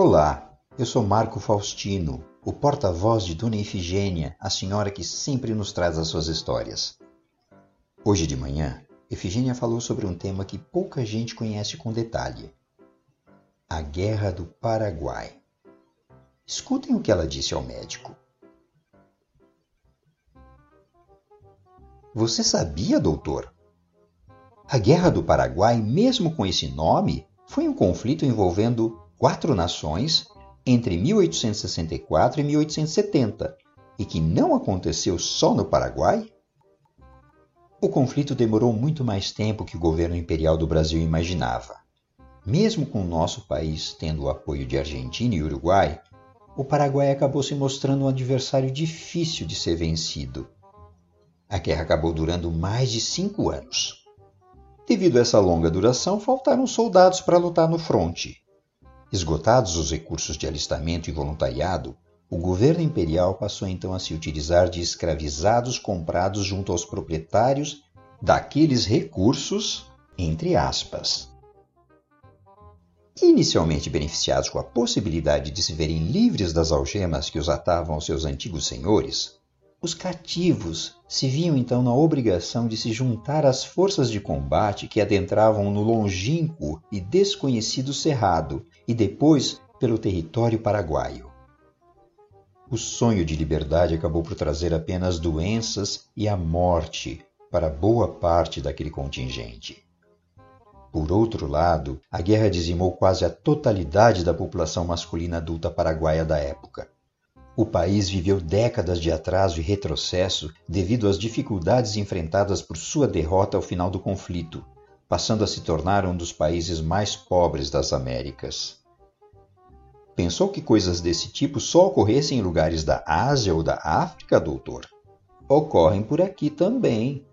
Olá, eu sou Marco Faustino, o porta-voz de Dona Efigênia, a senhora que sempre nos traz as suas histórias. Hoje de manhã, Efigênia falou sobre um tema que pouca gente conhece com detalhe: a Guerra do Paraguai. Escutem o que ela disse ao médico. Você sabia, doutor? A Guerra do Paraguai, mesmo com esse nome, foi um conflito envolvendo quatro nações entre 1864 e 1870 e que não aconteceu só no Paraguai? O conflito demorou muito mais tempo que o governo imperial do Brasil imaginava. Mesmo com o nosso país tendo o apoio de Argentina e Uruguai, o Paraguai acabou se mostrando um adversário difícil de ser vencido. A guerra acabou durando mais de cinco anos. Devido a essa longa duração, faltaram soldados para lutar no fronte. Esgotados os recursos de alistamento e voluntariado, o governo imperial passou então a se utilizar de escravizados comprados junto aos proprietários daqueles recursos, entre aspas. Inicialmente beneficiados com a possibilidade de se verem livres das algemas que os atavam aos seus antigos senhores, os cativos se viam então na obrigação de se juntar às forças de combate que adentravam no longínquo e desconhecido Cerrado e depois pelo território paraguaio. O sonho de liberdade acabou por trazer apenas doenças e a morte para boa parte daquele contingente. Por outro lado, a guerra dizimou quase a totalidade da população masculina adulta paraguaia da época. O país viveu décadas de atraso e retrocesso devido às dificuldades enfrentadas por sua derrota ao final do conflito, passando a se tornar um dos países mais pobres das Américas. Pensou que coisas desse tipo só ocorressem em lugares da Ásia ou da África, doutor? Ocorrem por aqui também.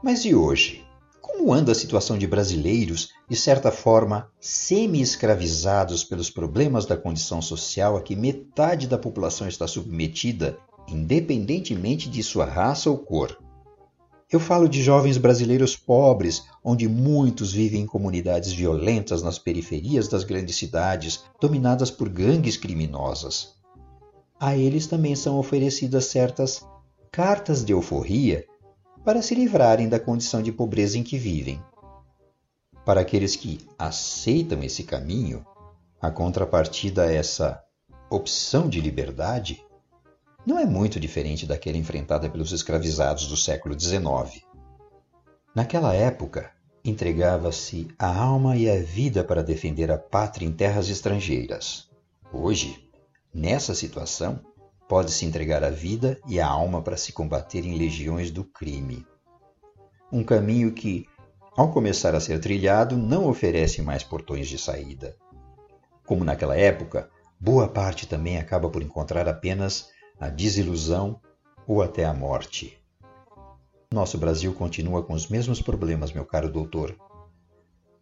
Mas e hoje? Como anda a situação de brasileiros, de certa forma, semi-escravizados pelos problemas da condição social a que metade da população está submetida, independentemente de sua raça ou cor? Eu falo de jovens brasileiros pobres, onde muitos vivem em comunidades violentas nas periferias das grandes cidades, dominadas por gangues criminosas. A eles também são oferecidas certas cartas de euforia para se livrarem da condição de pobreza em que vivem. Para aqueles que aceitam esse caminho, a contrapartida a essa opção de liberdade não é muito diferente daquela enfrentada pelos escravizados do século XIX. Naquela época, entregava-se a alma e a vida para defender a pátria em terras estrangeiras. Hoje, nessa situação, Pode-se entregar a vida e a alma para se combater em legiões do crime. Um caminho que, ao começar a ser trilhado, não oferece mais portões de saída. Como naquela época, boa parte também acaba por encontrar apenas a desilusão ou até a morte. Nosso Brasil continua com os mesmos problemas, meu caro doutor.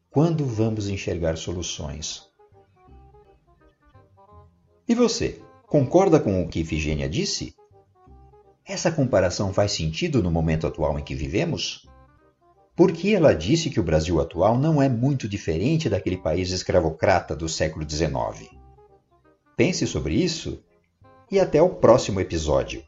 Quando vamos enxergar soluções? E você? Concorda com o que Ifigênia disse? Essa comparação faz sentido no momento atual em que vivemos? Porque ela disse que o Brasil atual não é muito diferente daquele país escravocrata do século XIX. Pense sobre isso e até o próximo episódio.